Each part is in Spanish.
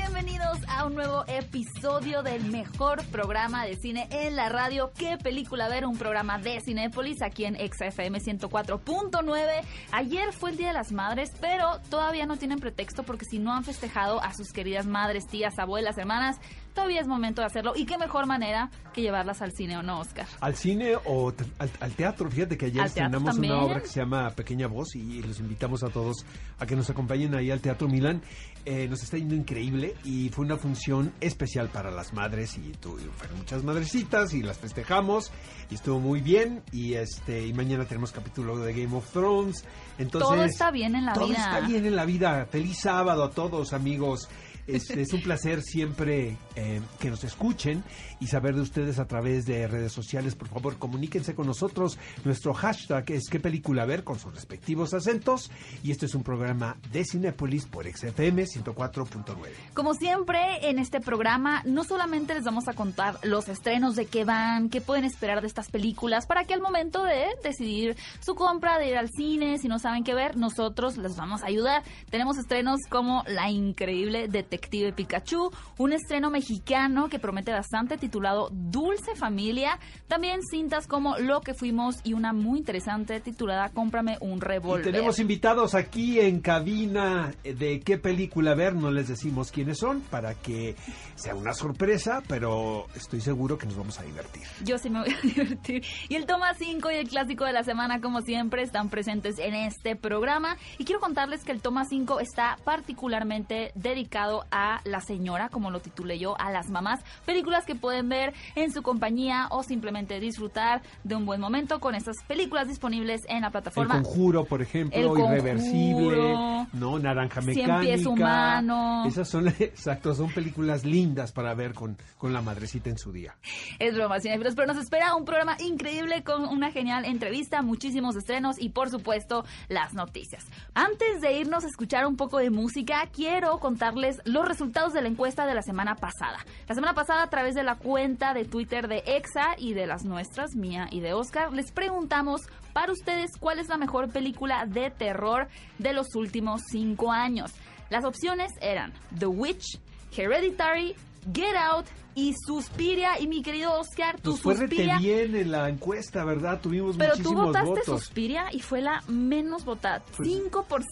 Bienvenidos a un nuevo episodio del mejor programa de cine en la radio. ¿Qué película ver? Un programa de Cinépolis aquí en XFM 104.9. Ayer fue el Día de las Madres, pero todavía no tienen pretexto porque si no han festejado a sus queridas madres, tías, abuelas, hermanas, todavía es momento de hacerlo. ¿Y qué mejor manera que llevarlas al cine o no, Oscar? Al cine o al, al teatro. Fíjate que ayer estrenamos una obra que se llama Pequeña Voz y los invitamos a todos a que nos acompañen ahí al Teatro Milán. Eh, nos está yendo increíble y fue una función especial para las madres y, tu- y fueron muchas madrecitas y las festejamos y estuvo muy bien y este y mañana tenemos capítulo de Game of Thrones. Entonces Todo está bien en la todo vida. está bien en la vida. Feliz sábado a todos, amigos. Es, es un placer siempre eh, que nos escuchen y saber de ustedes a través de redes sociales. Por favor, comuníquense con nosotros. Nuestro hashtag es qué película ver con sus respectivos acentos. Y este es un programa de Cinépolis por XFM 104.9. Como siempre, en este programa no solamente les vamos a contar los estrenos de qué van, qué pueden esperar de estas películas, para que al momento de decidir su compra, de ir al cine, si no saben qué ver, nosotros les vamos a ayudar. Tenemos estrenos como La increíble Detective Pikachu, un estreno mexicano que promete bastante titulado Dulce Familia, también cintas como Lo que fuimos y una muy interesante titulada Cómprame un Y revólver. tenemos invitados aquí en cabina de qué película ver. No les decimos quiénes son para que sea una sorpresa, pero estoy seguro que nos vamos a divertir. Yo sí me voy a divertir. Y el toma 5 y el clásico de la semana, como siempre, están presentes en este programa. Y quiero contarles que el toma 5 está particularmente dedicado a la señora, como lo titulé yo, a las mamás. Películas que pueden ver en su compañía o simplemente disfrutar de un buen momento con estas películas disponibles en la plataforma. El conjuro, por ejemplo, El Conjuro. irreversible, no, naranja Cien mecánica. pies humano. Esas son, exacto, son películas lindas para ver con, con la madrecita en su día. Es broma, cinéfilos, pero nos espera un programa increíble con una genial entrevista, muchísimos estrenos y por supuesto las noticias. Antes de irnos a escuchar un poco de música, quiero contarles los resultados de la encuesta de la semana pasada. La semana pasada a través de la cuenta de Twitter de EXA y de las nuestras, mía y de Oscar, les preguntamos para ustedes cuál es la mejor película de terror de los últimos cinco años. Las opciones eran The Witch, Hereditary, Get Out y Suspiria. Y mi querido Oscar, tu fue rete Suspiria. bien en la encuesta, ¿verdad? Tuvimos Pero tú muchísimos votaste votos. Suspiria y fue la menos votada. Pues, 5%.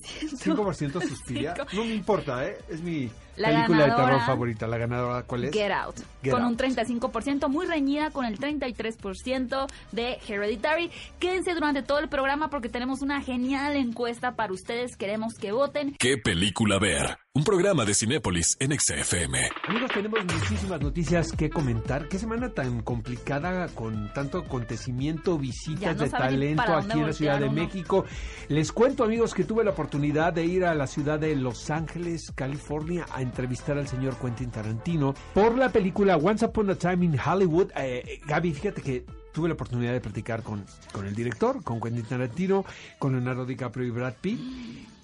5% Suspiria. No me importa, ¿eh? Es mi La película de terror favorita. La ganadora, ¿cuál es? Get Out. Get con Out. un 35%, muy reñida con el 33% de Hereditary. Quédense durante todo el programa porque tenemos una genial encuesta para ustedes. Queremos que voten. ¿Qué película ver? Un programa de Cinépolis en XFM. Amigos, tenemos muchísimas noticias que comentar. Qué semana tan complicada con tanto acontecimiento, visitas no de talento aquí en la Ciudad de uno. México. Les cuento, amigos, que tuve la oportunidad de ir a la ciudad de Los Ángeles, California, a entrevistar al señor Quentin Tarantino por la película Once Upon a Time in Hollywood. Eh, Gaby, fíjate que tuve la oportunidad de platicar con, con el director, con Quentin Tarantino, con Leonardo DiCaprio y Brad Pitt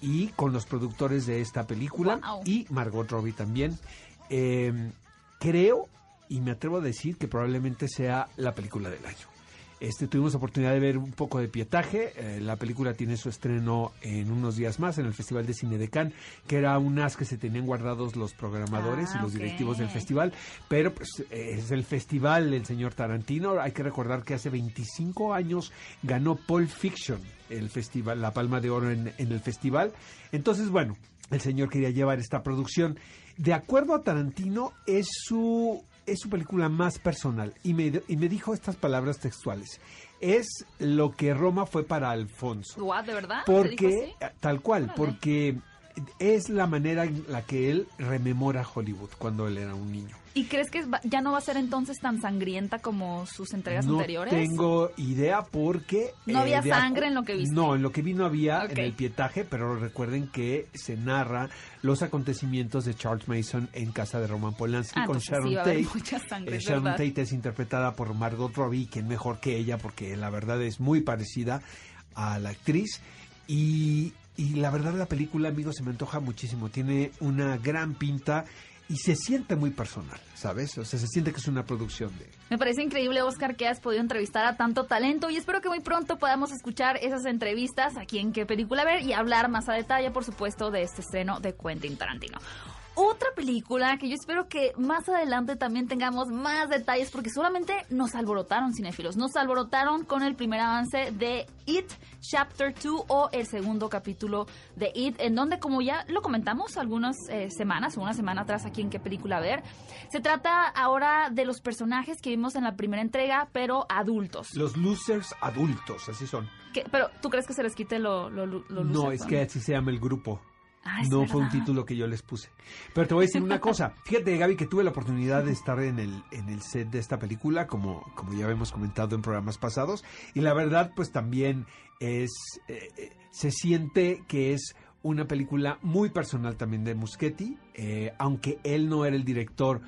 y con los productores de esta película Wow. y Margot Robbie también. Eh, creo y me atrevo a decir que probablemente sea la película del año. Este, tuvimos oportunidad de ver un poco de pietaje. eh, la película tiene su estreno en unos días más en el Festival de Cine de Cannes, que era un as que se tenían guardados los programadores Ah, y los directivos del festival. Pero pues es el festival del señor Tarantino. Hay que recordar que hace 25 años ganó Pulp Fiction el festival, la Palma de Oro en, en el festival. Entonces, bueno, el señor quería llevar esta producción. De acuerdo a Tarantino, es su, es su película más personal. Y me, y me dijo estas palabras textuales. Es lo que Roma fue para Alfonso. What, ¿De verdad? ¿Te dijo Porque, tal cual, Órale. porque es la manera en la que él rememora Hollywood cuando él era un niño. ¿Y crees que ya no va a ser entonces tan sangrienta como sus entregas no anteriores? tengo idea porque... No había acu- sangre en lo que viste. No, en lo que vi no había en el pietaje, pero recuerden que se narra los acontecimientos de Charles Mason en casa de Roman Polanski Ah, con Sharon sí Tate. mucha sangre, Eh, Sharon verdad. Tate es interpretada por Margot Robbie, quien mejor que ella, porque la verdad es muy parecida a la actriz. Y, y la verdad la película, amigos, se me antoja muchísimo. Tiene una gran pinta. y se siente muy personal, ¿sabes? O sea, se siente que es una producción de... Me parece increíble, Oscar, que has podido entrevistar a tanto talento y espero que muy pronto podamos escuchar esas entrevistas aquí en qué película ver y hablar más a detalle, por supuesto, de este estreno de Quentin Tarantino otra película que yo espero que más adelante también tengamos más detalles porque solamente nos alborotaron cinéfilos, nos alborotaron con el primer avance de It Chapter 2 o el segundo capítulo de It, en donde como ya lo comentamos algunas eh, semanas o una semana atrás aquí en qué película ver, se trata ahora de los personajes que vimos en la primera entrega, pero adultos. Los losers adultos, así son. ¿Pero tú crees que se les quite lo, lo, No, es que así se llama el grupo. Ah, no fue un título que yo les puse. Pero te voy a decir una cosa. Fíjate, Gaby, que tuve la oportunidad de estar en el, en el set de esta película, como, como ya hemos comentado en programas pasados. Y la verdad, pues también es. Eh, eh, se siente que es una película muy personal también de Muschetti, eh, aunque él no era el director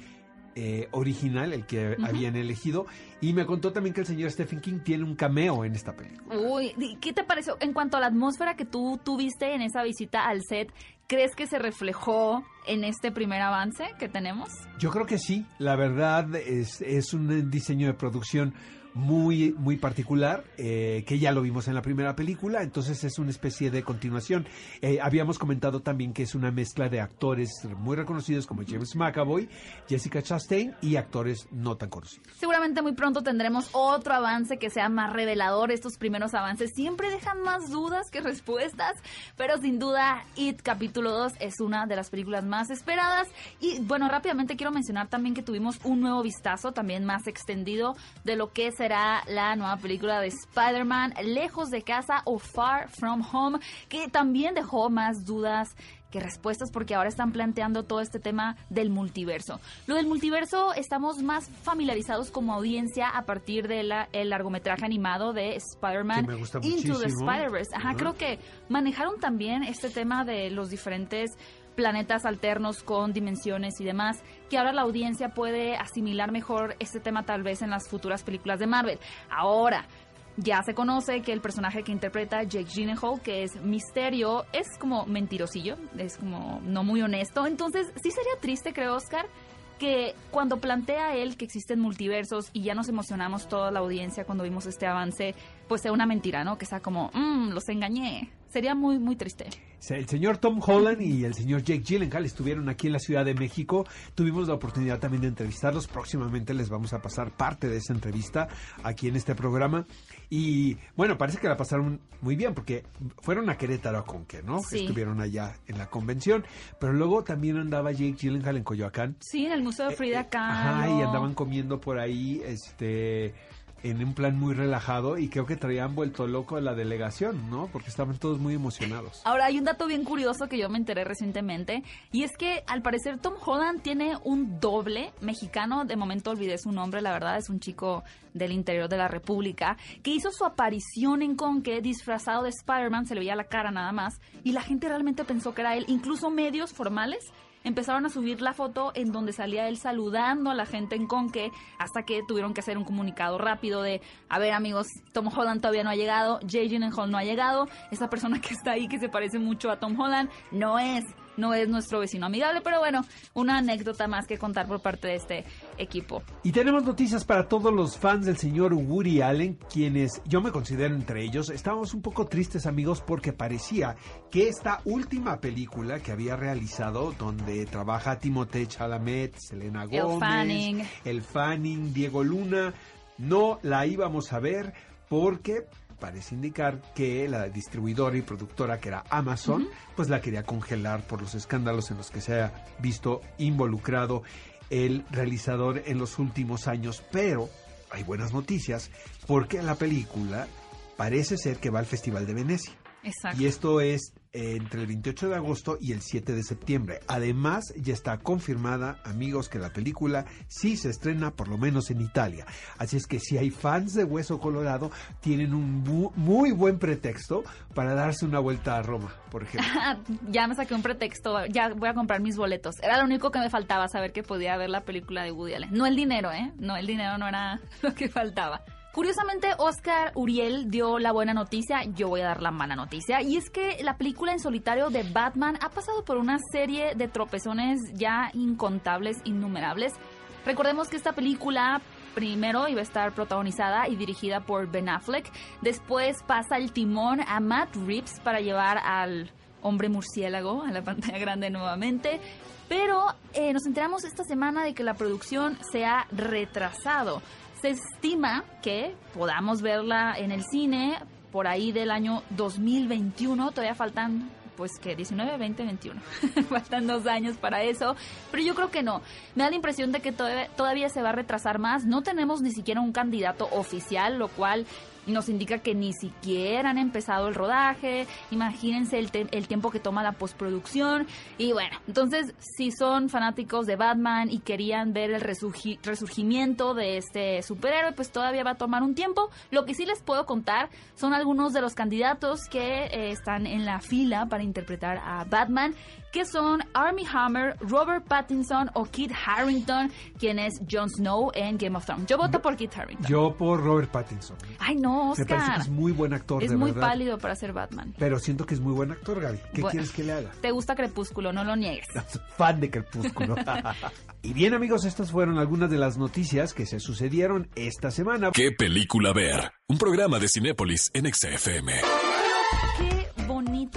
eh, original, el que habían elegido. Y me contó también que el señor Stephen King tiene un cameo en esta película. Uy, ¿qué te pareció? En cuanto a la atmósfera que tú tuviste en esa visita al set, ¿crees que se reflejó en este primer avance que tenemos? Yo creo que sí. La verdad es, es un diseño de producción muy, muy particular, eh, que ya lo vimos en la primera película, entonces es una especie de continuación. Eh, habíamos comentado también que es una mezcla de actores muy reconocidos como James McAvoy, Jessica Chastain y actores no tan conocidos. Seguramente muy pronto tendremos otro avance que sea más revelador. Estos primeros avances siempre dejan más dudas que respuestas, pero sin duda It capítulo 2 es una de las películas más esperadas. Y bueno, rápidamente quiero mencionar también que tuvimos un nuevo vistazo, también más extendido, de lo que se será la nueva película de Spider-Man, Lejos de casa o Far From Home, que también dejó más dudas que respuestas porque ahora están planteando todo este tema del multiverso. Lo del multiverso estamos más familiarizados como audiencia a partir del largometraje animado de Spider-Man Into the Spider-Verse. Ajá, creo que manejaron también este tema de los diferentes planetas alternos con dimensiones y demás, que ahora la audiencia puede asimilar mejor este tema tal vez en las futuras películas de Marvel. Ahora, ya se conoce que el personaje que interpreta Jake Gyllenhaal, que es Misterio, es como mentirosillo, es como no muy honesto. Entonces, sí sería triste, creo, Oscar, que cuando plantea él que existen multiversos y ya nos emocionamos toda la audiencia cuando vimos este avance, pues sea una mentira, ¿no? Que sea como, mmm, los engañé. Sería muy, muy triste. El señor Tom Holland y el señor Jake Gyllenhaal estuvieron aquí en la Ciudad de México. Tuvimos la oportunidad también de entrevistarlos. Próximamente les vamos a pasar parte de esa entrevista aquí en este programa. Y bueno, parece que la pasaron muy bien porque fueron a Querétaro con que, ¿no? Estuvieron allá en la convención. Pero luego también andaba Jake Gyllenhaal en Coyoacán. Sí, en el Museo de Frida eh, eh, Kahlo. Ajá, y andaban comiendo por ahí, este en un plan muy relajado y creo que traían vuelto loco a la delegación, ¿no? Porque estaban todos muy emocionados. Ahora hay un dato bien curioso que yo me enteré recientemente y es que al parecer Tom Holland tiene un doble mexicano, de momento olvidé su nombre, la verdad es un chico del interior de la República, que hizo su aparición en Conque disfrazado de Spider-Man, se le veía la cara nada más y la gente realmente pensó que era él, incluso medios formales empezaron a subir la foto en donde salía él saludando a la gente en Conque, hasta que tuvieron que hacer un comunicado rápido de, a ver amigos, Tom Holland todavía no ha llegado, Jay Gyllenhaal no ha llegado, esa persona que está ahí que se parece mucho a Tom Holland no es no es nuestro vecino amigable, pero bueno, una anécdota más que contar por parte de este equipo. Y tenemos noticias para todos los fans del señor Woody Allen, quienes yo me considero entre ellos. Estábamos un poco tristes amigos porque parecía que esta última película que había realizado, donde trabaja Timothée Chalamet, Selena Gomez, el Fanning, el Fanning Diego Luna, no la íbamos a ver porque parece indicar que la distribuidora y productora que era Amazon, pues la quería congelar por los escándalos en los que se ha visto involucrado el realizador en los últimos años. Pero hay buenas noticias porque la película parece ser que va al Festival de Venecia. Exacto. Y esto es entre el 28 de agosto y el 7 de septiembre. Además, ya está confirmada, amigos, que la película sí se estrena por lo menos en Italia. Así es que si hay fans de Hueso Colorado, tienen un muy buen pretexto para darse una vuelta a Roma, por ejemplo. ya me saqué un pretexto, ya voy a comprar mis boletos. Era lo único que me faltaba, saber que podía ver la película de Woody Allen. No el dinero, ¿eh? No, el dinero no era lo que faltaba. Curiosamente, Oscar Uriel dio la buena noticia, yo voy a dar la mala noticia, y es que la película en solitario de Batman ha pasado por una serie de tropezones ya incontables, innumerables. Recordemos que esta película primero iba a estar protagonizada y dirigida por Ben Affleck, después pasa el timón a Matt Reeves para llevar al hombre murciélago a la pantalla grande nuevamente, pero eh, nos enteramos esta semana de que la producción se ha retrasado. Se estima que podamos verla en el cine por ahí del año 2021. Todavía faltan pues que 19, 20, 21. Faltan dos años para eso, pero yo creo que no. Me da la impresión de que todavía, todavía se va a retrasar más. No tenemos ni siquiera un candidato oficial, lo cual nos indica que ni siquiera han empezado el rodaje, imagínense el, el, tiempo que toma la postproducción. Y bueno, entonces si son fanáticos de Batman y querían ver el resurgimiento de este superhéroe, pues todavía va a tomar un tiempo. Lo que sí les puedo contar son algunos de los candidatos que eh, están en la fila para interpretar a Batman que son Army Hammer, Robert Pattinson o Kit Harrington, quien es Jon Snow en Game of Thrones. Yo voto por Kit Harrington. Yo por Robert Pattinson. Ay, no, Oscar. Me parece que es muy buen actor, Es de muy verdad. pálido para ser Batman. Pero siento que es muy buen actor, Gaby. ¿Qué Bueno. quieres que le haga? Te gusta Crepúsculo, no lo niegues. Fan de Crepúsculo. y bien, amigos, estas fueron algunas de las noticias que se sucedieron esta semana. ¿Qué película ver? Un programa de Cinépolis en XFM.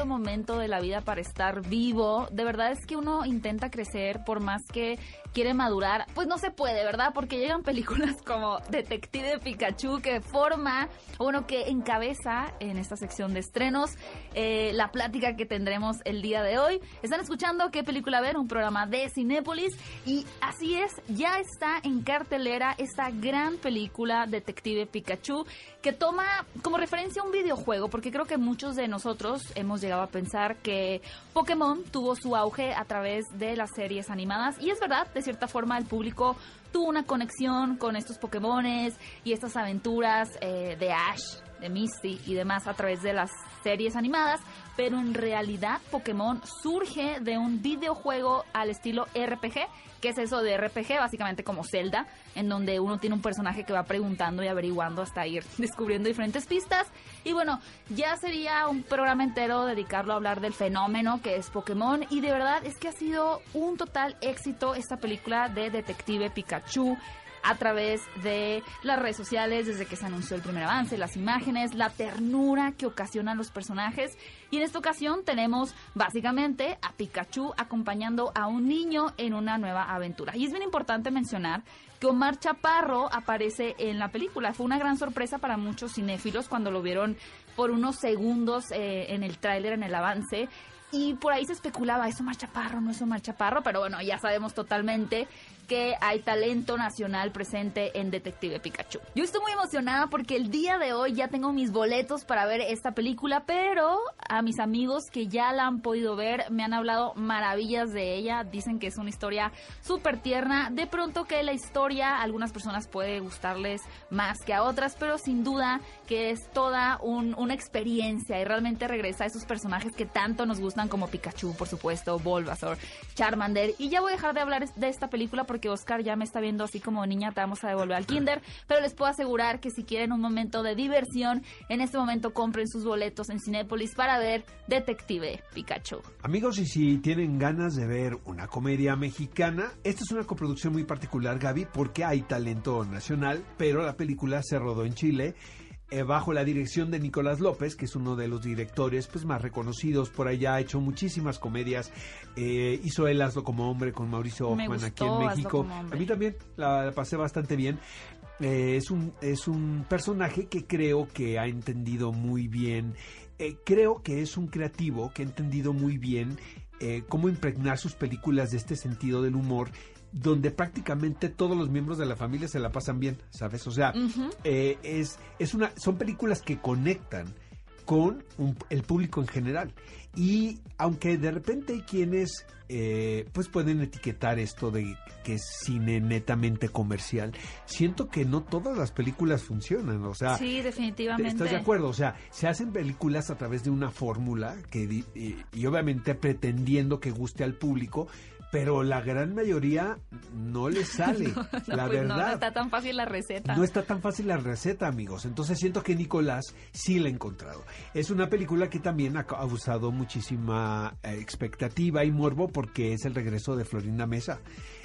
Momento de la vida para estar vivo. De verdad es que uno intenta crecer por más que quiere madurar. Pues no se puede, ¿verdad? Porque llegan películas como Detective Pikachu que forma, bueno, que encabeza en esta sección de estrenos eh, la plática que tendremos el día de hoy. Están escuchando qué película ver, un programa de Cinépolis. Y así es, ya está en cartelera esta gran película Detective Pikachu que toma como referencia un videojuego, porque creo que muchos de nosotros hemos llegado a pensar que Pokémon tuvo su auge a través de las series animadas. Y es verdad, de cierta forma el público tuvo una conexión con estos Pokémones y estas aventuras eh, de Ash, de Misty y demás a través de las series animadas, pero en realidad Pokémon surge de un videojuego al estilo RPG. ¿Qué es eso de RPG? Básicamente como Zelda, en donde uno tiene un personaje que va preguntando y averiguando hasta ir descubriendo diferentes pistas. Y bueno, ya sería un programa entero dedicarlo a hablar del fenómeno que es Pokémon. Y de verdad es que ha sido un total éxito esta película de Detective Pikachu a través de las redes sociales desde que se anunció el primer avance, las imágenes, la ternura que ocasionan los personajes. Y en esta ocasión tenemos básicamente a Pikachu acompañando a un niño en una nueva aventura. Y es bien importante mencionar que Omar Chaparro aparece en la película. Fue una gran sorpresa para muchos cinéfilos cuando lo vieron por unos segundos eh, en el tráiler, en el avance. Y por ahí se especulaba, ¿es Omar Chaparro? ¿No es Omar Chaparro? Pero bueno, ya sabemos totalmente que hay talento nacional presente en Detective Pikachu. Yo estoy muy emocionada porque el día de hoy ya tengo mis boletos para ver esta película, pero a mis amigos que ya la han podido ver me han hablado maravillas de ella. Dicen que es una historia súper tierna. De pronto que la historia a algunas personas puede gustarles más que a otras, pero sin duda que es toda un- una experiencia y realmente regresa a esos personajes que tanto nos gustan como Pikachu, por supuesto, Bulbasaur, Charmander. Y ya voy a dejar de hablar de esta película porque Oscar ya me está viendo así como niña, te vamos a devolver al kinder, pero les puedo asegurar que si quieren un momento de diversión, en este momento compren sus boletos en Cinépolis para ver Detective Pikachu. Amigos, y si tienen ganas de ver una comedia mexicana, esta es una coproducción muy particular, Gaby, porque hay talento nacional, pero la película se rodó en Chile. Eh, bajo la dirección de Nicolás López, que es uno de los directores pues, más reconocidos por allá, ha hecho muchísimas comedias, eh, hizo El Hazlo como hombre con Mauricio Hoffman aquí en México. A mí también la, la pasé bastante bien. Eh, es, un, es un personaje que creo que ha entendido muy bien, creo que es un creativo que ha entendido muy bien eh, cómo impregnar sus películas de este sentido del humor, donde prácticamente todos los miembros de la familia se la pasan bien, ¿sabes? O sea, eh, es, es una, son películas que conectan con un- el público en general. Y aunque de repente hay quienes eh, pues pueden etiquetar esto de que es cine netamente comercial, siento que no todas las películas funcionan. O sea, Sí, definitivamente. ¿Estás de acuerdo? O sea, se hacen películas a través de una fórmula que y obviamente pretendiendo que guste al público, pero la gran mayoría no le sale. No, la pues verdad. No, no está tan fácil la receta. No está tan fácil la receta, amigos. Entonces siento que Nicolás sí la ha encontrado. Es una película que también ha causado muchísima eh, expectativa y morbo porque es el regreso de Florinda Mesa.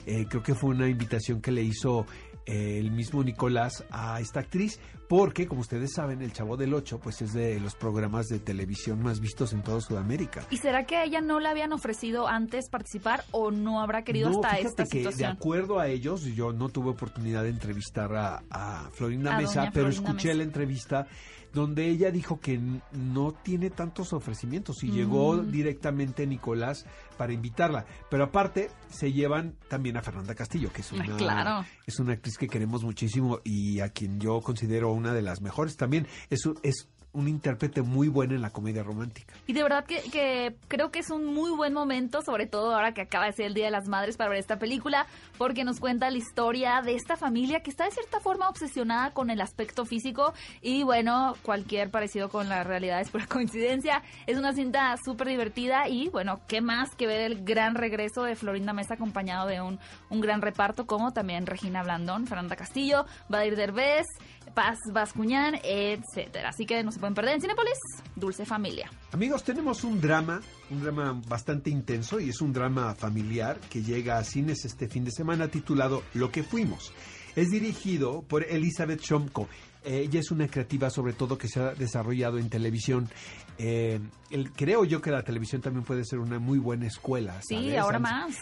Eh, creo que fue una invitación que le hizo eh, el mismo Nicolás a esta actriz porque, como ustedes saben, El Chavo del Ocho pues es de los programas de televisión más vistos en toda Sudamérica. ¿Y será que a ella no le habían ofrecido antes participar o no habrá querido no, hasta fíjate esta que situación? de acuerdo a ellos, yo no tuve oportunidad de entrevistar a, a Florinda A Mesa, pero Florinda escuché Mesa. la entrevista donde ella dijo que no tiene tantos ofrecimientos y llegó directamente Nicolás para invitarla. Pero aparte se llevan también a Fernanda Castillo, que es una, claro. es una actriz que queremos muchísimo y a quien yo considero una de las mejores también. Es, es un intérprete muy bueno en la comedia romántica. Y de verdad que, creo que es un muy buen momento, sobre todo ahora que acaba de ser el Día de las Madres para ver esta película, porque nos cuenta la historia de esta familia que está de cierta forma obsesionada con el aspecto físico y bueno, cualquier parecido con la realidad es pura coincidencia. Es una cinta súper divertida y bueno, qué más que ver el gran regreso de Florinda Mesa acompañado de un, un gran reparto como también Regina Blandón, Fernanda Castillo, Badir Derbez, Paz Bascuñán, etcétera. Así que no se pueden perder en Cinepolis, Dulce Familia. Amigos, tenemos un drama, un drama bastante intenso y es un drama familiar que llega a cines este fin de semana titulado Lo que fuimos. Es dirigido por Elizabeth Shomko. Eh, ella es una creativa sobre todo que se ha desarrollado en televisión. Eh, el- creo yo que la televisión también puede ser una muy buena escuela. Sí, ahora más.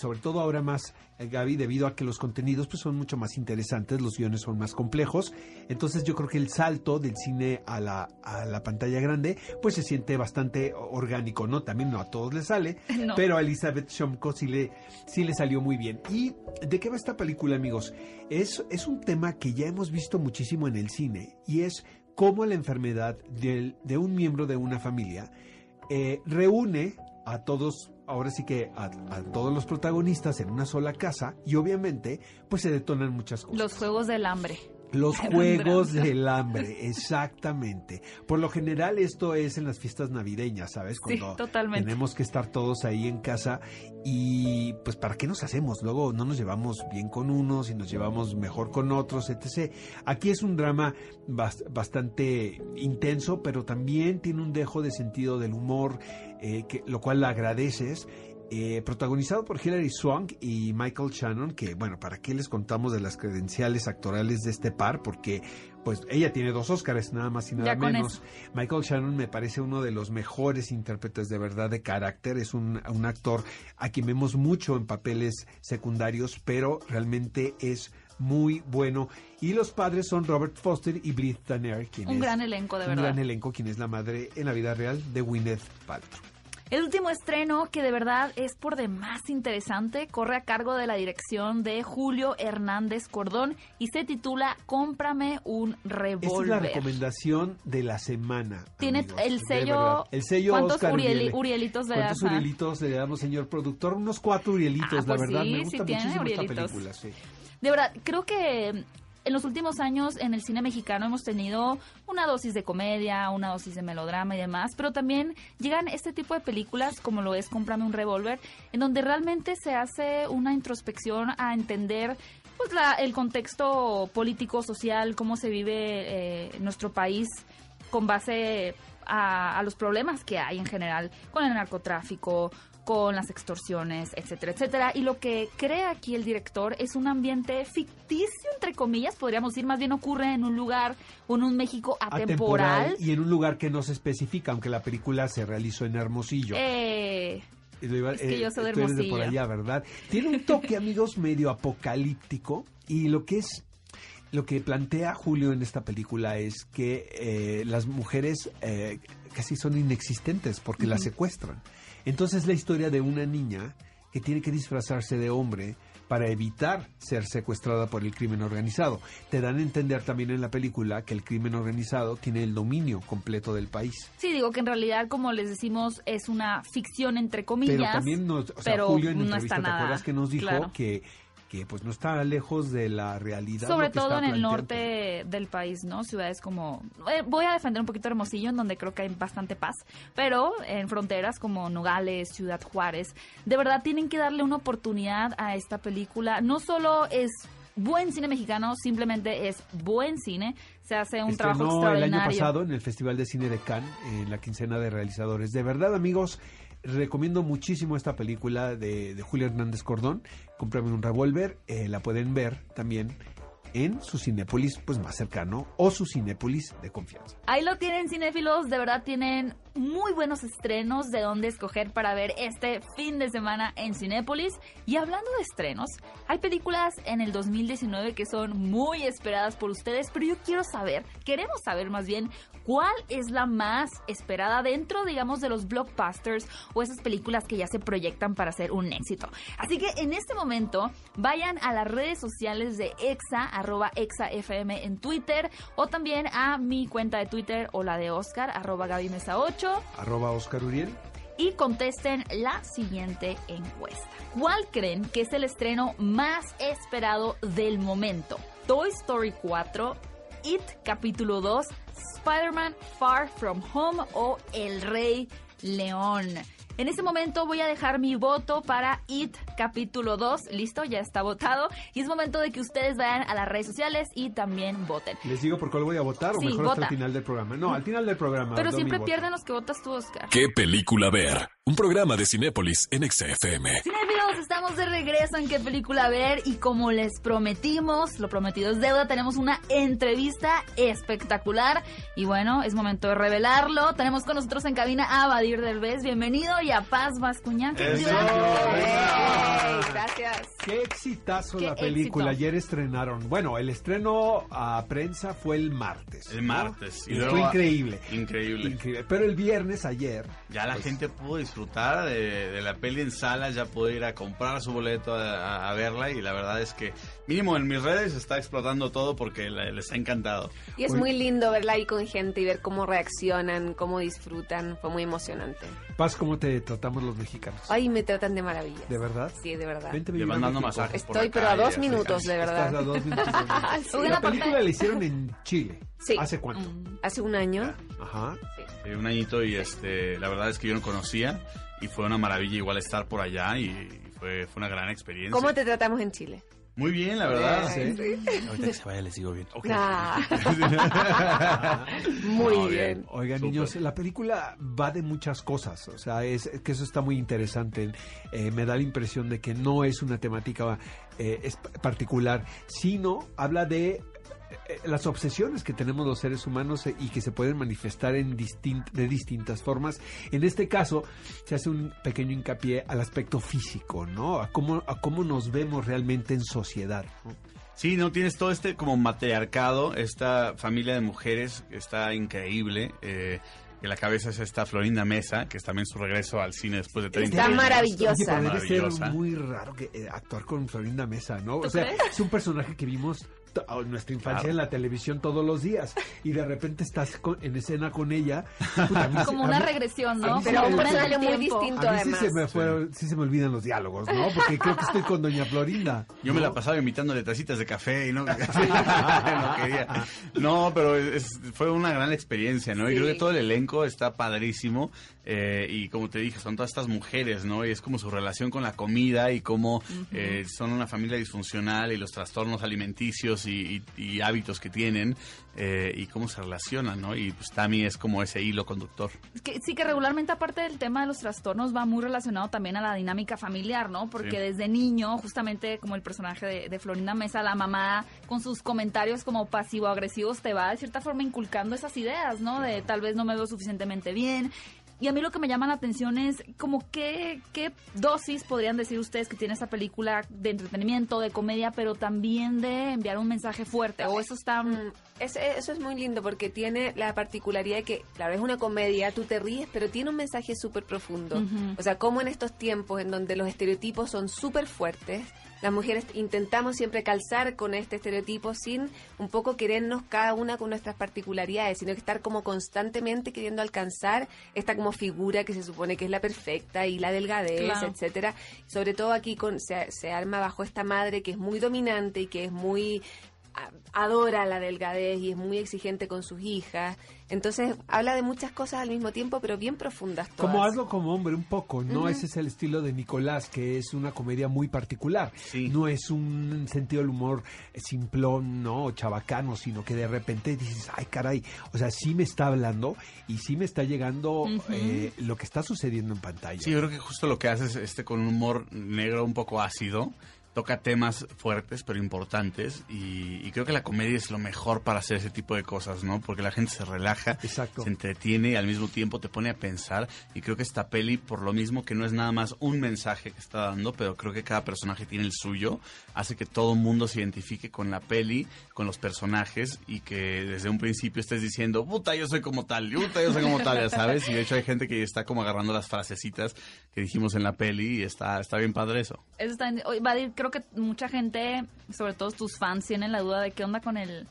sobre todo ahora más, eh, Gaby, debido a que los contenidos pues, son mucho más interesantes, los guiones son más complejos. Entonces yo creo que el salto del cine a la, a la pantalla grande pues se siente bastante orgánico, ¿no? También no a todos les sale, No. pero a Elizabeth Shomko sí le, sí le salió muy bien. ¿Y de qué va esta película, amigos? Es, es un tema que ya hemos visto muchísimo en el cine y es cómo la enfermedad del- de un miembro de una familia eh, reúne a todos, ahora sí que a, a todos los protagonistas en una sola casa y obviamente pues se detonan muchas cosas. Los Juegos del Hambre. Los juegos del hambre, exactamente. Por lo general esto es en las fiestas navideñas, ¿sabes? Sí, Cuando totalmente. tenemos que estar todos ahí en casa y pues ¿para qué nos hacemos? Luego no nos llevamos bien con unos y nos llevamos mejor con otros, etc. Aquí es un drama bas- bastante intenso, pero también tiene un dejo de sentido del humor, eh, que, lo cual agradeces. Eh, protagonizado por Hilary Swank y Michael Shannon, que bueno, ¿para qué les contamos de las credenciales actorales de este par? Porque pues ella tiene dos Óscares, nada más y nada menos. Michael Shannon me parece uno de los mejores intérpretes de verdad de carácter, es un, un actor a quien vemos mucho en papeles secundarios, pero realmente es muy bueno. Y los padres son Robert Foster y Blythe Danner, quien Un es gran elenco, de un verdad. gran elenco, quien es la madre en la vida real de Gwyneth Paltrow. El último estreno, que de verdad es por demás interesante, corre a cargo de la dirección de Julio Hernández Cordón y se titula Cómprame un Esta es la revólver. recomendación de la semana. Tiene amigos, el sello. El sello ¿Cuántos Oscar Urieli- Uriel. Urielitos le ¿Cuántos? Urielitos le damos, señor productor? Unos cuatro Urielitos, Ah, la pues verdad. sí, me sí gusta tiene muchísimo esta Urielitos. película, sí. De verdad, creo que en los últimos años en el cine mexicano hemos tenido una dosis de comedia, una dosis de melodrama y demás, pero también llegan este tipo de películas como lo es Cómprame un revólver, en donde realmente se hace una introspección a entender pues la, el contexto político, social, cómo se vive eh, nuestro país con base a los problemas que hay en general con el narcotráfico, con las extorsiones, etcétera, etcétera. Y lo que crea aquí el director es un ambiente ficticio, entre comillas, podríamos decir, más bien ocurre en un lugar en un México atemporal. y en un lugar que no se especifica, aunque la película se realizó en Hermosillo. Eh, iba- es que yo soy de tú eres de por Hermosillo. allá, ¿verdad? Tiene un toque, amigos, medio apocalíptico y lo que es lo que plantea Julio en esta película es que eh, las mujeres eh, casi son inexistentes porque las secuestran. Entonces la historia de una niña que tiene que disfrazarse de hombre para evitar ser secuestrada por el crimen organizado. Te dan a entender también en la película que el crimen organizado tiene el dominio completo del país. sí, digo que en realidad, como les decimos, es una ficción, entre comillas. Pero también nos, o sea, pero Julio en no entrevista, ¿te acuerdas que nos dijo claro. que que pues no está lejos de la realidad. Sobre todo en el norte del país, ¿no? Ciudades como... eh, voy a defender un poquito Hermosillo, en donde creo que hay bastante paz, pero en fronteras como Nogales, Ciudad Juárez, de verdad tienen que darle una oportunidad a esta película. No solo es buen cine mexicano, simplemente es buen cine, se hace un trabajo Estrenó el extraordinario. año pasado en el Festival de Cine de Cannes, en la quincena de realizadores. De verdad, amigos, recomiendo muchísimo esta película de, de Julio Hernández Cordón. Cómprame un revólver. eh, la pueden ver también en su Cinépolis pues, más cercano o su Cinépolis de confianza. Ahí lo tienen cinéfilos, de verdad tienen muy buenos estrenos de dónde escoger para ver este fin de semana en Cinépolis. Y hablando de estrenos, hay películas en el 2019 que son muy esperadas por ustedes, pero yo quiero saber, queremos saber más bien, cuál es la más esperada dentro, digamos, de los blockbusters o esas películas que ya se proyectan para ser un éxito. Así que en este momento, vayan a las redes sociales de EXA, arroba EXAFM en Twitter, o también a mi cuenta de Twitter o la de Oscar, arroba Gaby Mesa 8, Arroba Oscar Uriel. y contesten la siguiente encuesta. ¿Cuál creen que es el estreno más esperado del momento? Toy Story 4, It capítulo 2, Spider-Man Far From Home o El Rey León. En este momento voy a dejar mi voto para It capítulo 2. Listo, ya está votado. Y es momento de que ustedes vayan a las redes sociales y también voten. ¿Les digo por cuál voy a votar o Sí, mejor hasta vota. el final del programa? No, al final del programa. Pero siempre pierden los que votas tú, Oscar. ¿Qué película ver? Un programa de Cinépolis en XFM. Cinefilos, estamos de regreso en qué película ver y como les prometimos, lo prometido es deuda, tenemos una entrevista espectacular y bueno, es momento de revelarlo. Tenemos con nosotros en cabina a Badir Derbez, bienvenido y a Paz. Ey, gracias. Qué exitazo Qué la película. éxito. Ayer estrenaron. Bueno, el estreno a prensa fue el martes. El ¿no? martes. Y luego- fue increíble. Increíble. Increíble. Pero el viernes, ayer, Ya la Pues- gente pudo disfrutar de, de la peli en salas, ya pudo ir a comprar su boleto a, a- a verla y la verdad es que mínimo en mis redes está explotando todo porque les ha encantado. Y es muy lindo verla ahí con gente y ver cómo reaccionan, cómo disfrutan. Fue muy emocionante. Paz, ¿cómo te tratamos los mexicanos? Ay, me tratan de maravilla. ¿De verdad? Sí, de verdad. Vente van dando por Estoy, pero a dos minutos, de Estás verdad. a dos minutos de- Sí, La película la hicieron en Chile. Sí. ¿Hace cuánto? Mm. Hace un año. Ajá. Un añito y este la verdad es que yo no conocía y fue una maravilla igual estar por allá y fue, fue una gran experiencia. ¿Cómo te tratamos en Chile? Muy bien, la verdad. Sí. Ahorita que se vaya le sigo bien. Ok. Ah. Muy No, bien. Oigan, Súper. niños, la película va de muchas cosas. O sea, es que eso está muy interesante. Eh, me da la impresión de que no es una temática eh, es particular, sino habla de las obsesiones que tenemos los seres humanos eh, y que se pueden manifestar en distin- de distintas formas. En este caso, se hace un pequeño hincapié al aspecto físico, ¿no? A cómo, a cómo nos vemos realmente en sociedad. ¿no? Sí, no tienes todo este como matriarcado, esta familia de mujeres que está increíble. Eh, que la cabeza es esta Florinda Mesa, que es también su regreso al cine después de 30 Está años. maravillosa. Oye, pero debe ser Maravillosa. muy raro que, eh, actuar con Florinda Mesa, ¿no? ¿Tú O sea, crees? es un personaje que vimos nuestra infancia Claro. en la televisión todos los días y de repente estás con- en escena con ella. puta, mí se- Como una mí- regresión, ¿no? Pero un personaje muy distinto, A mí sí además. se, me fueron- sí se me olvidan los diálogos, ¿no? Porque creo que estoy con Doña Florinda. Yo me la pasaba imitando tacitas de café y no, no quería. No, pero es- fue una gran experiencia, ¿no? Y creo que todo el elenco está padrísimo. Eh, y como te dije, son todas estas mujeres, ¿no? Y es como su relación con la comida y cómo eh, son una familia disfuncional y los trastornos alimenticios y, y- y hábitos que tienen eh, y cómo se relacionan, ¿no? Y pues Tammy es como ese hilo conductor. Que, sí, que regularmente aparte del tema de los trastornos va muy relacionado también a la dinámica familiar, ¿no? Porque Sí. desde niño, justamente como el personaje de, de Florinda Mesa, la mamá con sus comentarios como pasivo-agresivos te va de cierta forma inculcando esas ideas, ¿no? De tal vez no me veo suficientemente bien. Y a mí lo que me llama la atención es como qué, qué dosis podrían decir ustedes que tiene esta película de entretenimiento, de comedia, pero también de enviar un mensaje fuerte. O eso está... Mm, es- eso es muy lindo porque tiene la particularidad de que, claro, es una comedia, tú te ríes, pero tiene un mensaje súper profundo. O sea, como en estos tiempos en donde los estereotipos son súper fuertes, las mujeres intentamos siempre calzar con este estereotipo sin un poco querernos cada una con nuestras particularidades, sino que estar como constantemente queriendo alcanzar esta como figura que se supone que es la perfecta y la delgadez, Claro. etcétera. Sobre todo aquí con, se, se arma bajo esta madre que es muy dominante y que es muy adora la delgadez y es muy exigente con sus hijas. Entonces habla de muchas cosas al mismo tiempo, pero bien profundas todas. Como hazlo como hombre, un poco, ¿no? Ujú. Ese es el estilo de Nicolás, que es una comedia muy particular. Sí. No es un sentido del humor simplón, ¿no? O chabacano, sino que de repente dices, ay, caray. O sea, sí me está hablando y sí me está llegando eh, lo que está sucediendo en pantalla. Sí, yo creo que justo lo que hace es este con un humor negro un poco ácido. Toca temas fuertes pero importantes y, y creo que la comedia es lo mejor para hacer ese tipo de cosas, ¿no? Porque la gente se relaja, Exacto. se entretiene y al mismo tiempo te pone a pensar y creo que esta peli, por lo mismo que no es nada más un mensaje que está dando, pero creo que cada personaje tiene el suyo, hace que todo mundo se identifique con la peli, con los personajes y que desde un principio estés diciendo, puta, yo soy como tal, puta, yo soy como tal, ya sabes, y de hecho hay gente que está como agarrando las frasecitas que dijimos en la peli y está, está bien padre eso. Eso está en- oye, Vadir, creo que mucha gente, sobre todo tus fans, tienen la duda de qué onda con el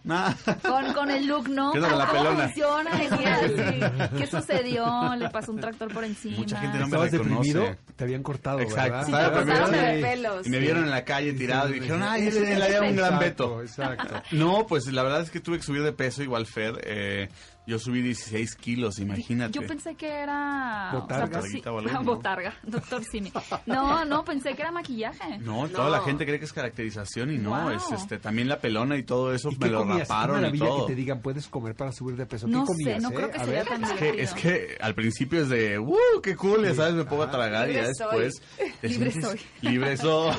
con, con el look, ¿no? ¿Qué onda con la ¿Cómo pelona? funciona? ¿Qué sucedió? Le pasó un tractor por encima. Mucha gente no me ¿Estabas reconoce. deprimido? Te habían cortado, Exacto. ¿verdad? Sí, Estaba te deprimido. cortaron Sí. el pelo, Y me sí. vieron en la calle tirado y dijeron, ay, ese le había un gran Exacto, veto. Exacto. No, pues la verdad es que tuve que subir de peso igual Fer. Eh, yo subí 16 kilos, imagínate. Yo pensé que era... Botarga. pues sí- Botarguita o algo, ¿no? Botarga, doctor Simi. No, no, pensé que era maquillaje. No, No. toda la gente cree que es caracterización y no, Wow. es este también la pelona y todo eso ¿Y me qué lo comías? Raparon y todo. que te digan, puedes comer para subir de peso. No ¿Qué sé, comías, no eh? creo que A sería ver. tan Es que, es que al principio es de, ¡uh, qué cool! Sabes, me pongo a tragar y ya Libre soy. después... Libre soy. Libre soy.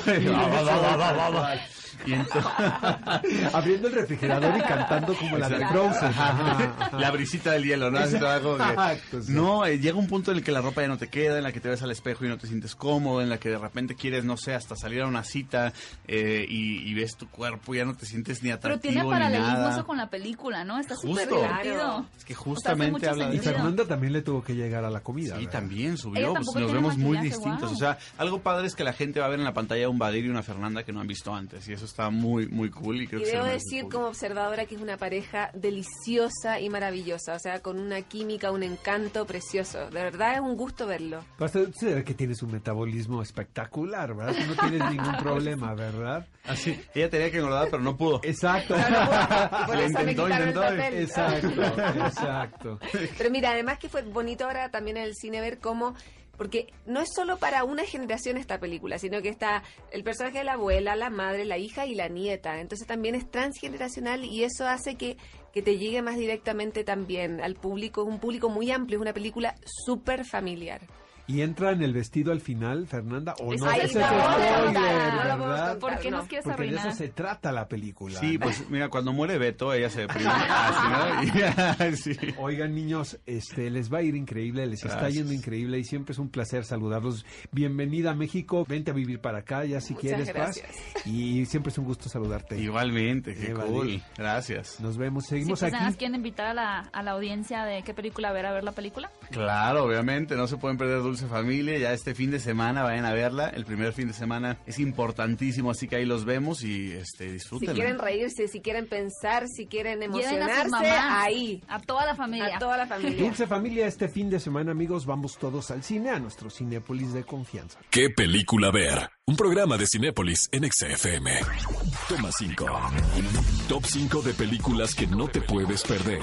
Y entonces... Abriendo el refrigerador y cantando como la de. La brisita del hielo, ¿no? Exacto, sí. No, eh, llega un punto en el que la ropa ya no te queda, en la que te ves al espejo y no te sientes cómodo, en la que de repente quieres, no sé, hasta salir a una cita eh, y, y ves tu cuerpo y ya no te sientes ni Pero atractivo tiene ni paralelismo eso con la película, ¿no? Está súper divertido. Claro. Es que justamente mucho habla de Y. Fernanda también le tuvo que llegar a la comida. Sí, ¿verdad? también subió, pues nos tiene vemos muy distintos. wow. O sea, algo padre es que la gente va a ver en la pantalla un Badir y una Fernanda que no han visto antes. Y eso está muy, muy cool. Y creo Y que debo decir como observadora que es una pareja deliciosa y maravillosa, o sea, con una química, un encanto precioso. De verdad es un gusto verlo. Basta ser que tienes un metabolismo espectacular, ¿verdad? Tú no tienes ningún problema, ¿verdad? Así, ella tenía que engordar, pero no pudo. Exacto. Eso me intentó, intentó, el papel. Exacto, exacto. Pero mira, además que fue bonito ahora también en el cine ver cómo porque no es solo para una generación esta película, sino que está el personaje de la abuela, la madre, la hija y la nieta. Entonces también es transgeneracional y eso hace que, que te llegue más directamente también al público. Es un público muy amplio, es una película súper familiar. ¿Y entra en el vestido al final, Fernanda? ¿O no? Ese es no, no, no, spoiler, no, no, no, ¿verdad? no, ¿Por qué No, nos quieres Porque de arruinar? eso se trata la película. Sí, pues mira, cuando muere Beto, ella se deprime. Así, ¿no? Y- sí. Oigan, niños, este, les va a ir increíble, les está Gracias. yendo increíble y siempre es un placer saludarlos. Bienvenida a México, vente a vivir para acá ya si Muchas quieres, Paz. gracias. Y siempre es un gusto saludarte. Igualmente, qué Eh, vale. cool. Gracias. Nos vemos, Sí, seguimos pues, nada más aquí. quieren invitar a la, a la audiencia de qué película ver a ver la película. Claro, obviamente, no se pueden perder Dulce Familia. Ya este fin de semana vayan a verla. El primer fin de semana es importantísimo, así que ahí los vemos y este, Si disfrútenla. quieren reírse, si quieren pensar, si quieren a emocionarse, mamás, ahí. A toda la familia. A toda la familia. Dulce familia, este fin de semana, amigos, vamos todos al cine, a nuestro Cinépolis de confianza. ¿Qué película ver? Un programa de Cinépolis en XFM. Toma 5. Top 5 de películas que no te puedes perder.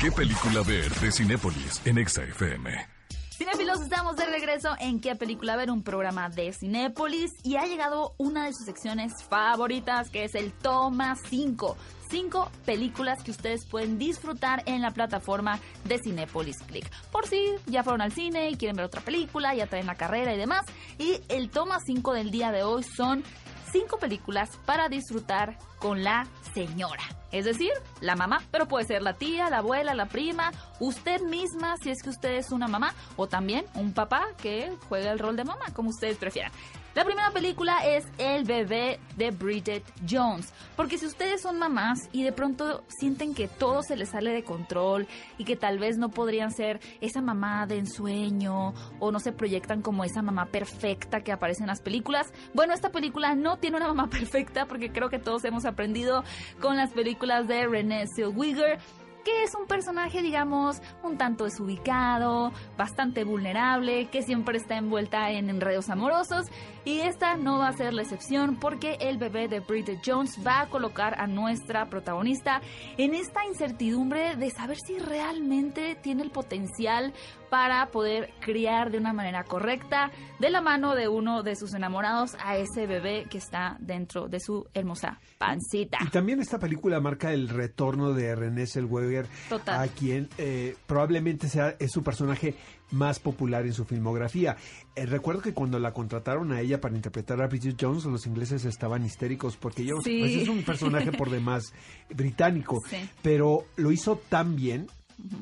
¿Qué película ver de Cinépolis en XFM? Cinéfilos, estamos de regreso en ¿Qué película ver? Un programa de Cinépolis y ha llegado una de sus secciones favoritas que es el Toma 5. Cinco películas que ustedes pueden disfrutar en la plataforma de Cinépolis Click. Por si ya fueron al cine y quieren ver otra película, ya traen la carrera y demás. Y el Toma 5 del día de hoy son cinco películas para disfrutar con la señora. Es decir, la mamá, pero puede ser la tía, la abuela, la prima, usted misma, si es que usted es una mamá, o también un papá que juega el rol de mamá, como ustedes prefieran. La primera película es El bebé de Bridget Jones, porque si ustedes son mamás y de pronto sienten que todo se les sale de control y que tal vez no podrían ser esa mamá de ensueño o no se proyectan como esa mamá perfecta que aparece en las películas, bueno, esta película no tiene una mamá perfecta porque creo que todos hemos aprendido con las películas de Renée Zellweger que es un personaje, digamos, un tanto desubicado, bastante vulnerable, que siempre está envuelta en enredos amorosos. Y esta no va a ser la excepción porque el bebé de Bridget Jones va a colocar a nuestra protagonista en esta incertidumbre de saber si realmente tiene el potencial para poder criar de una manera correcta de la mano de uno de sus enamorados a ese bebé que está dentro de su hermosa pancita. Y también esta película marca el retorno de René Zellweger, Total. a quien eh, probablemente sea es su personaje más popular en su filmografía. Eh, recuerdo que cuando la contrataron a ella para interpretar a Bridget Jones, los ingleses estaban histéricos porque ella Sí. pues, es un personaje por demás británico, Sí. pero lo hizo tan bien,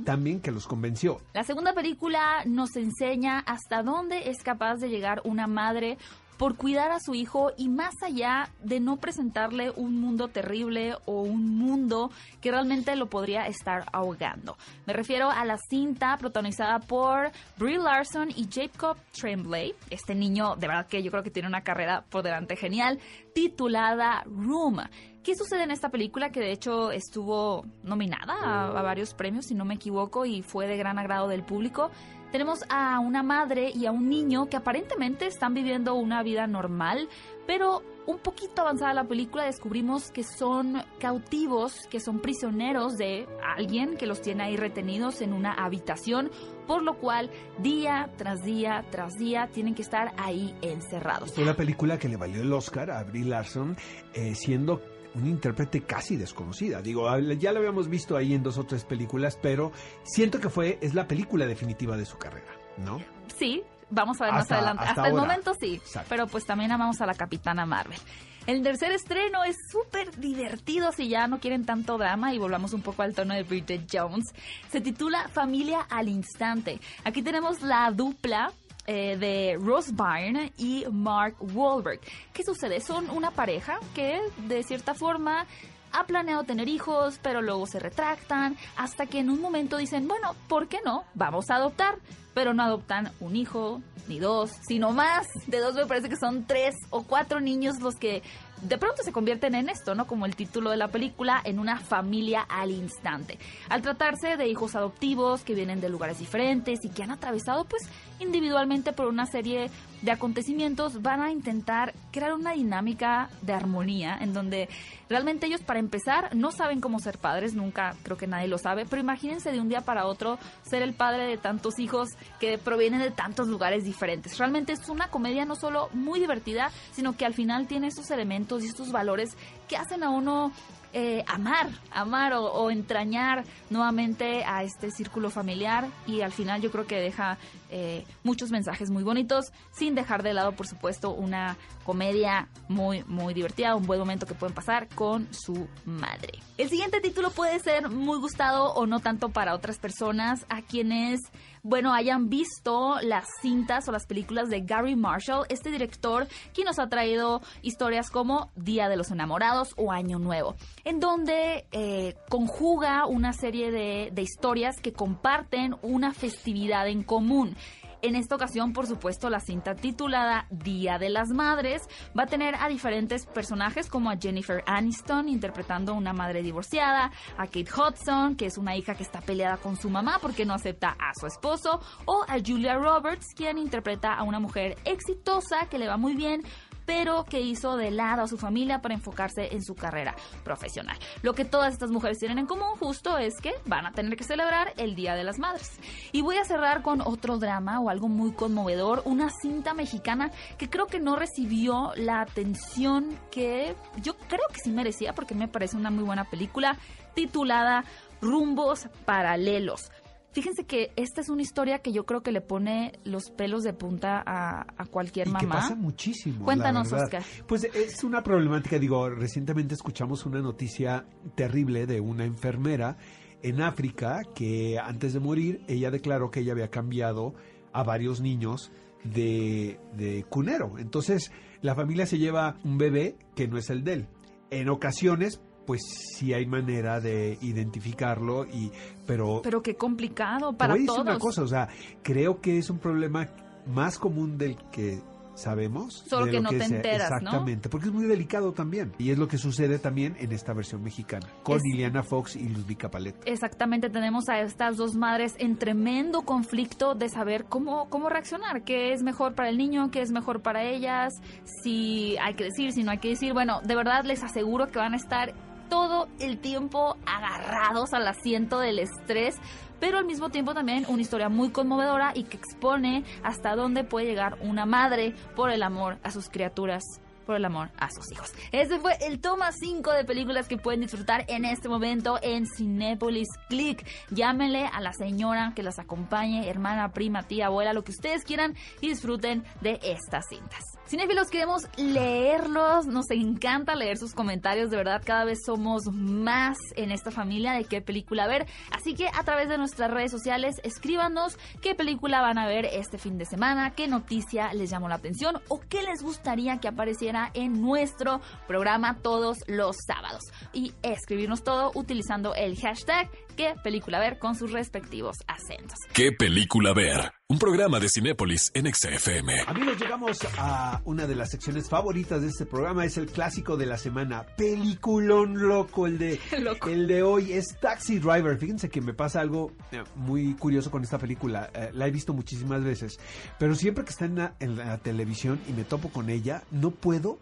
tan bien que los convenció. La segunda película nos enseña hasta dónde es capaz de llegar una madre por cuidar a su hijo y más allá de no presentarle un mundo terrible o un mundo que realmente lo podría estar ahogando. Me refiero a la cinta protagonizada por Brie Larson y Jacob Tremblay, este niño de verdad que yo creo que tiene una carrera por delante genial, titulada Room. ¿Qué sucede en esta película que de hecho estuvo nominada a, varios premios, si no me equivoco, y fue de gran agrado del público? Tenemos a una madre y a un niño que aparentemente están viviendo una vida normal, pero un poquito avanzada la película descubrimos que son cautivos, que son prisioneros de alguien que los tiene ahí retenidos en una habitación, por lo cual día tras día tras día tienen que estar ahí encerrados. Fue la película que le valió el Oscar a Brie Larson, eh, siendo una intérprete casi desconocida. Digo, ya lo habíamos visto ahí en dos o tres películas, pero siento que fue es la película definitiva de su carrera, ¿no? Sí, vamos a ver Hasta- más adelante. hasta Hasta, el momento sí, Exacto. pero pues también amamos a la Capitana Marvel. El tercer estreno es súper divertido si ya no quieren tanto drama y volvamos un poco al tono de Bridget Jones. Se titula Familia al Instante. Aquí tenemos la dupla eh, de Rose Byrne y Mark Wahlberg. ¿Qué sucede? Son una pareja que de cierta forma ha planeado tener hijos, pero luego se retractan, hasta que en un momento dicen, bueno, ¿por qué no? Vamos a adoptar. Pero no adoptan un hijo, ni dos, sino más. De dos me parece que son tres o cuatro niños los que de pronto se convierten en esto, ¿no? Como el título de la película, en una familia al instante. Al tratarse de hijos adoptivos que vienen de lugares diferentes y que han atravesado, pues, individualmente por una serie de acontecimientos, van a intentar crear una dinámica de armonía en donde realmente ellos, para empezar, no saben cómo ser padres, nunca creo que nadie lo sabe, pero imagínense de un día para otro ser el padre de tantos hijos que provienen de tantos lugares diferentes. Realmente es una comedia no solo muy divertida, sino que al final tiene estos elementos y estos valores que hacen a uno eh, amar, amar o, entrañar nuevamente a este círculo familiar y al final yo creo que deja eh, muchos mensajes muy bonitos sin dejar de lado por supuesto una comedia muy muy divertida, un buen momento que pueden pasar con su madre. El siguiente título puede ser muy gustado o no tanto para otras personas a quienes bueno, hayan visto las cintas o las películas de Gary Marshall, este director quien nos ha traído historias como Día de los Enamorados o Año Nuevo, en donde eh, conjuga una serie de, de historias que comparten una festividad en común. En esta ocasión, por supuesto, la cinta titulada Día de las Madres va a tener a diferentes personajes como a Jennifer Aniston interpretando una madre divorciada, a Kate Hudson, que es una hija que está peleada con su mamá porque no acepta a su esposo, o a Julia Roberts, quien interpreta a una mujer exitosa que le va muy bien, pero que hizo de lado a su familia para enfocarse en su carrera profesional. Lo que todas estas mujeres tienen en común justo es que van a tener que celebrar el Día de las Madres. Y voy a cerrar con otro drama o algo muy conmovedor, una cinta mexicana que creo que no recibió la atención que yo creo que sí merecía porque me parece una muy buena película titulada Rumbos Paralelos. Fíjense que esta es una historia que yo creo que le pone los pelos de punta a, a cualquier Y mamá. que pasa muchísimo. Cuéntanos. Oscar. Pues es una problemática, digo, recientemente escuchamos una noticia terrible de una enfermera en África que antes de morir ella declaró que ella había cambiado a varios niños de, de cunero. Entonces, la familia se lleva un bebé que no es el de él. En ocasiones, pues sí hay manera de identificarlo y pero Pero qué complicado te para voy a decir todos. una cosa, o sea, creo que es un problema más común del que sabemos. Solo de que lo no te se- enteras, ¿no? Exactamente, porque es muy delicado también. Y es lo que sucede también en esta versión mexicana, con Es- Liliana Fox y Ludvika Paleta. Exactamente, tenemos a estas dos madres en tremendo conflicto de saber cómo, cómo reaccionar, qué es mejor para el niño, qué es mejor para ellas, si hay que decir, si no hay que decir. Bueno, de verdad les aseguro que van a estar todo el tiempo agarrados al asiento del estrés, pero al mismo tiempo también una historia muy conmovedora y que expone hasta dónde puede llegar una madre por el amor a sus criaturas por el amor a sus hijos. Ese fue el toma 5 de películas que pueden disfrutar en este momento en Cinépolis Click. Llámenle a la señora que las acompañe, hermana, prima, tía, abuela, lo que ustedes quieran y disfruten de estas cintas. Cinéfilos, queremos leerlos, nos encanta leer sus comentarios, de verdad cada vez somos más en esta familia de qué película ver, así que a través de nuestras redes sociales escríbanos qué película van a ver este fin de semana, qué noticia les llamó la atención o qué les gustaría que apareciera en nuestro programa todos los sábados. Y escribirnos todo utilizando el hashtag qué película ver con sus respectivos acentos. ¿Qué película ver? Un programa de Cinépolis en XFM. Amigos, llegamos a una de las secciones favoritas de este programa, es el clásico de la semana, peliculón loco, el de, Loco. el de hoy es Taxi Driver. Fíjense que me pasa algo eh, muy curioso con esta película, eh, la he visto muchísimas veces, pero siempre que está en la, en la televisión y me topo con ella, no puedo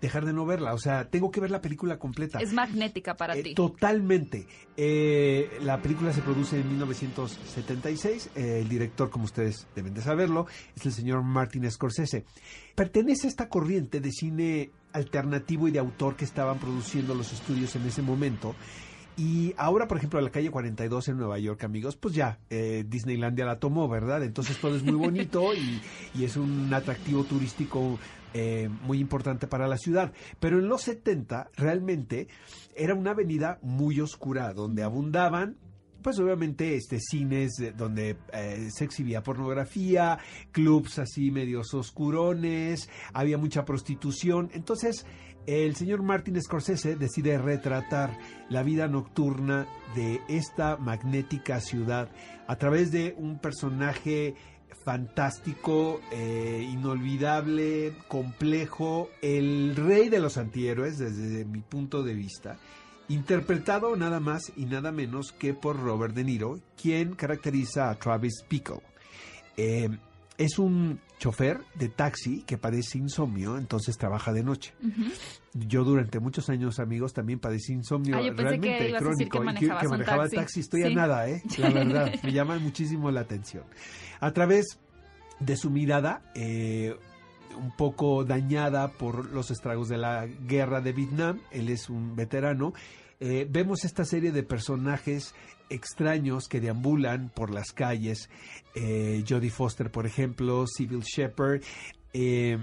dejar de no verla, o sea, tengo que ver la película completa. Es magnética para Eh, ti. Totalmente. Eh, la película se produce en 1976. Eh, el director, como ustedes deben de saberlo, es el señor Martin Scorsese. Pertenece a esta corriente de cine alternativo y de autor que estaban produciendo los estudios en ese momento. Y ahora, por ejemplo, la calle 42 en Nueva York, amigos, pues ya, eh, Disneylandia la tomó, ¿verdad? Entonces todo es muy bonito y, y es un atractivo turístico eh, muy importante para la ciudad. Pero en los 70 realmente era una avenida muy oscura donde abundaban pues obviamente este cines eh, donde eh, se exhibía pornografía, clubs así medios oscurones, había mucha prostitución. Entonces, el señor Martin Scorsese decide retratar la vida nocturna de esta magnética ciudad a través de un personaje fantástico, eh, inolvidable, complejo, el rey de los antihéroes desde mi punto de vista, interpretado nada más y nada menos que por Robert De Niro, quien caracteriza a Travis Bickle. Eh, es un chofer de taxi que padece insomnio, entonces trabaja de noche. Yo durante muchos años, amigos, también padecí insomnio Ah, yo pensé que realmente ibas a decir que crónico un manejaba taxi. taxi. Estoy a nada, ¿eh? La verdad, me llama muchísimo la atención. A través de su mirada, eh, un poco dañada por los estragos de la guerra de Vietnam, él es un veterano, eh, vemos esta serie de personajes extraños que deambulan por las calles, eh, Jodie Foster, por ejemplo, Sybil Shepherd, eh,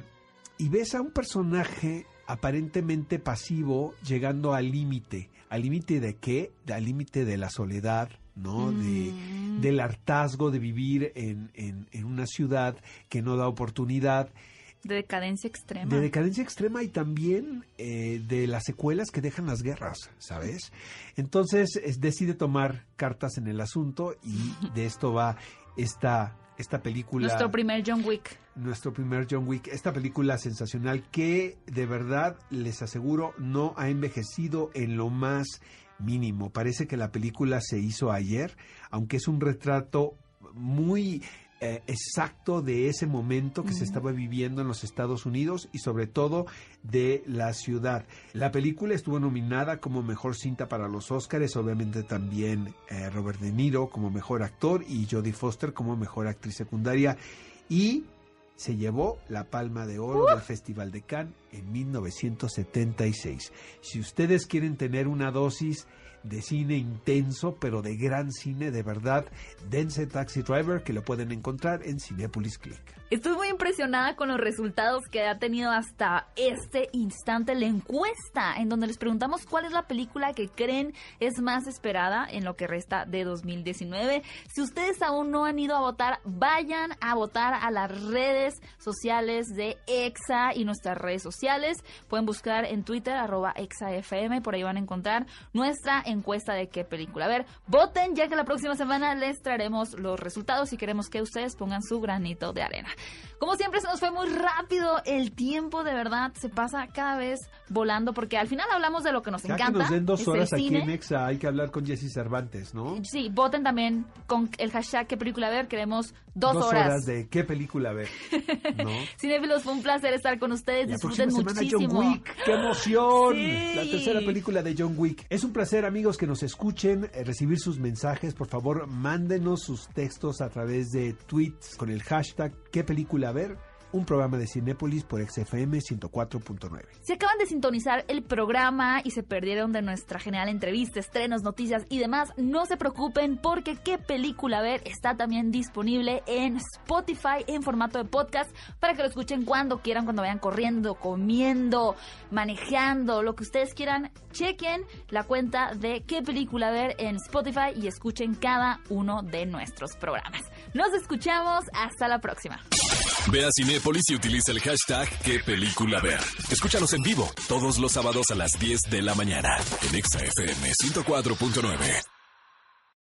y ves a un personaje aparentemente pasivo llegando al límite. ¿Al límite de qué? Al límite de la soledad, ¿no? De, Mm. del hartazgo de vivir en, en- en una ciudad que no da oportunidad, De decadencia extrema. de decadencia extrema y también eh, de las secuelas que dejan las guerras, ¿sabes? Entonces es- decide tomar cartas en el asunto y de esto va esta, esta película Nuestro primer John Wick. nuestro primer John Wick, esta película sensacional que de verdad les aseguro no ha envejecido en lo más mínimo. Parece que la película se hizo ayer, aunque es un retrato muy eh, exacto de ese momento que se estaba viviendo en los Estados Unidos y sobre todo de la ciudad. La película estuvo nominada como mejor cinta para los Óscares, obviamente también eh, Robert De Niro como mejor actor y Jodie Foster como mejor actriz secundaria y se llevó la palma de oro del Festival de Cannes en 1976. Si ustedes quieren tener una dosis de cine intenso, pero de gran cine, de verdad. Dense Taxi Driver, que lo pueden encontrar en Cinepolis Click. Estoy muy impresionada con los resultados que ha tenido hasta este instante la encuesta, en donde les preguntamos cuál es la película que creen es más esperada en lo que resta de 2019. Si ustedes aún no han ido a votar, vayan a votar a las redes sociales de EXA y nuestras redes sociales. Pueden buscar en Twitter arroba EXAFM, por ahí van a encontrar nuestra encuesta de qué película. A ver, voten ya que la próxima semana les traeremos los resultados y queremos que ustedes pongan su granito de arena. Como siempre se nos fue muy rápido el tiempo, de verdad, se pasa cada vez volando porque al final hablamos de lo que nos Ya encanta. que nos den dos horas aquí en Exa, hay que hablar con Jesse Cervantes, ¿no? Sí, voten también con el hashtag qué película ver, queremos dos, horas. de qué película ver, ¿no? Cinéfilos, fue un placer estar con ustedes, La disfruten próxima semana muchísimo. John Wick, qué emoción. Sí. La tercera película de John Wick. Es un placer amigos que nos escuchen, eh, recibir sus mensajes, por favor, mándenos sus textos a través de tweets con el hashtag qué película ver. Un programa de Cinépolis por XFM 104.9. Si acaban de sintonizar el programa y se perdieron de nuestra genial entrevista, estrenos, noticias y demás, no se preocupen porque qué película ver está también disponible en Spotify en formato de podcast para que lo escuchen cuando quieran, cuando vayan corriendo, comiendo, manejando, lo que ustedes quieran. Chequen la cuenta de qué película ver en Spotify y escuchen cada uno de nuestros programas. Nos escuchamos, hasta la próxima. Ve a Cinépolis y utiliza el hashtag qué película ver. Escúchanos en vivo todos los sábados a las 10 de la mañana en Exa FM 104.9.